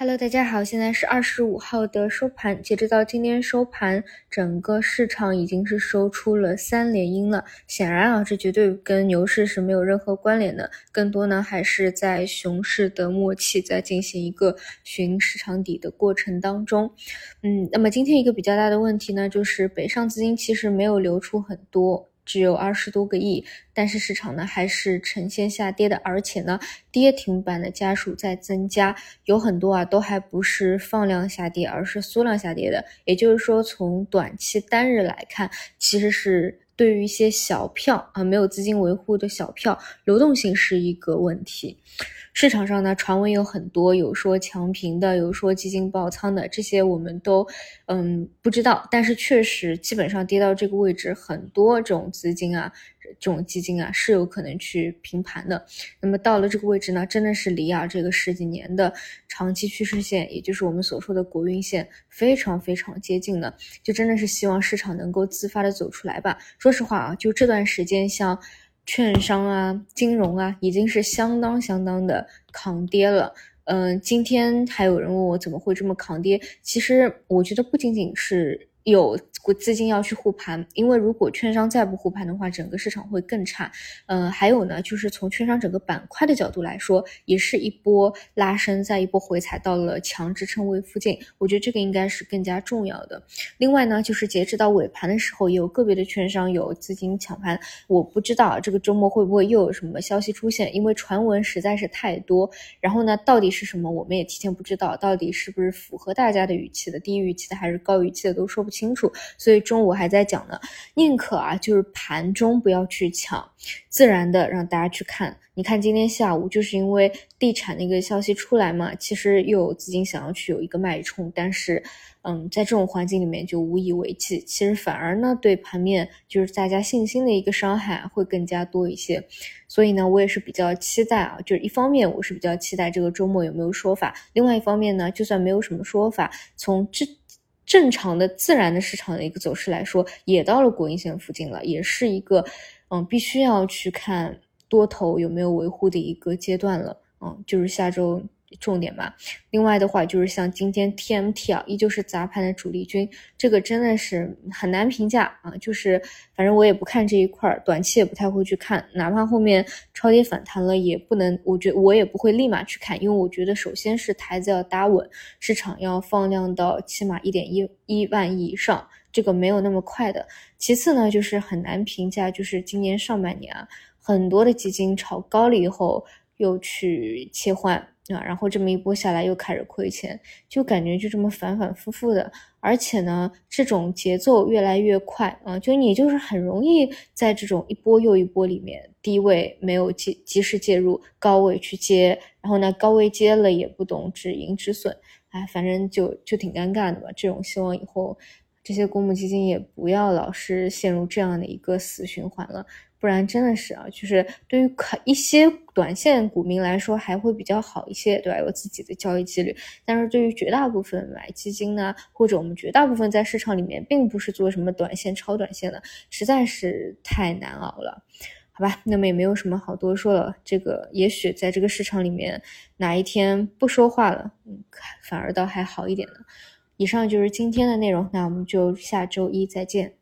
Hello，大家好，现在是二十五号的收盘，截止到今天收盘，整个市场已经是收出了三连阴了。显然啊，这绝对跟牛市是没有任何关联的，更多呢还是在熊市的末期，在进行一个寻市场底的过程当中。嗯，那么今天一个比较大的问题呢，就是北上资金其实没有流出很多。只有二十多个亿，但是市场呢还是呈现下跌的，而且呢跌停板的家数在增加，有很多啊都还不是放量下跌，而是缩量下跌的。也就是说，从短期单日来看，其实是对于一些小票啊没有资金维护的小票，流动性是一个问题。市场上呢，传闻有很多，有说强平的，有说基金爆仓的，这些我们都嗯不知道。但是确实，基本上跌到这个位置，很多这种资金啊，这种基金啊是有可能去平盘的。那么到了这个位置呢，真的是离啊这个十几年的长期趋势线，也就是我们所说的国运线，非常非常接近了。就真的是希望市场能够自发的走出来吧。说实话啊，就这段时间像。券商啊，金融啊，已经是相当相当的抗跌了。嗯，今天还有人问我怎么会这么抗跌？其实我觉得不仅仅是。有资金要去护盘，因为如果券商再不护盘的话，整个市场会更差。嗯，还有呢，就是从券商整个板块的角度来说，也是一波拉升，再一波回踩到了强支撑位附近。我觉得这个应该是更加重要的。另外呢，就是截止到尾盘的时候，也有个别的券商有资金抢盘。我不知道这个周末会不会又有什么消息出现，因为传闻实在是太多。然后呢，到底是什么，我们也提前不知道，到底是不是符合大家的预期的，低于预期的还是高于预期的，都说不清。清楚，所以中午还在讲呢，宁可啊，就是盘中不要去抢，自然的让大家去看。你看今天下午就是因为地产那个消息出来嘛，其实又有资金想要去有一个脉冲，但是，嗯，在这种环境里面就无以为继，其实反而呢对盘面就是大家信心的一个伤害会更加多一些。所以呢，我也是比较期待啊，就是一方面我是比较期待这个周末有没有说法，另外一方面呢，就算没有什么说法，从这。正常的、自然的市场的一个走势来说，也到了国营线附近了，也是一个，嗯，必须要去看多头有没有维护的一个阶段了，嗯，就是下周。重点吧。另外的话，就是像今天 TMT 啊，依旧是砸盘的主力军，这个真的是很难评价啊。就是反正我也不看这一块儿，短期也不太会去看，哪怕后面超跌反弹了，也不能，我觉我也不会立马去看，因为我觉得首先是台子要搭稳，市场要放量到起码一点一一万亿以上，这个没有那么快的。其次呢，就是很难评价，就是今年上半年啊，很多的基金炒高了以后又去切换。啊，然后这么一波下来又开始亏钱，就感觉就这么反反复复的，而且呢，这种节奏越来越快啊，就你就是很容易在这种一波又一波里面，低位没有及及时介入，高位去接，然后呢，高位接了也不懂止盈止损，哎，反正就就挺尴尬的吧。这种希望以后这些公募基金也不要老是陷入这样的一个死循环了。不然真的是啊，就是对于可一些短线股民来说还会比较好一些，对吧？有自己的交易纪律。但是对于绝大部分买基金呢，或者我们绝大部分在市场里面并不是做什么短线、超短线的，实在是太难熬了，好吧？那么也没有什么好多说了。这个也许在这个市场里面哪一天不说话了，嗯，反而倒还好一点呢。以上就是今天的内容，那我们就下周一再见。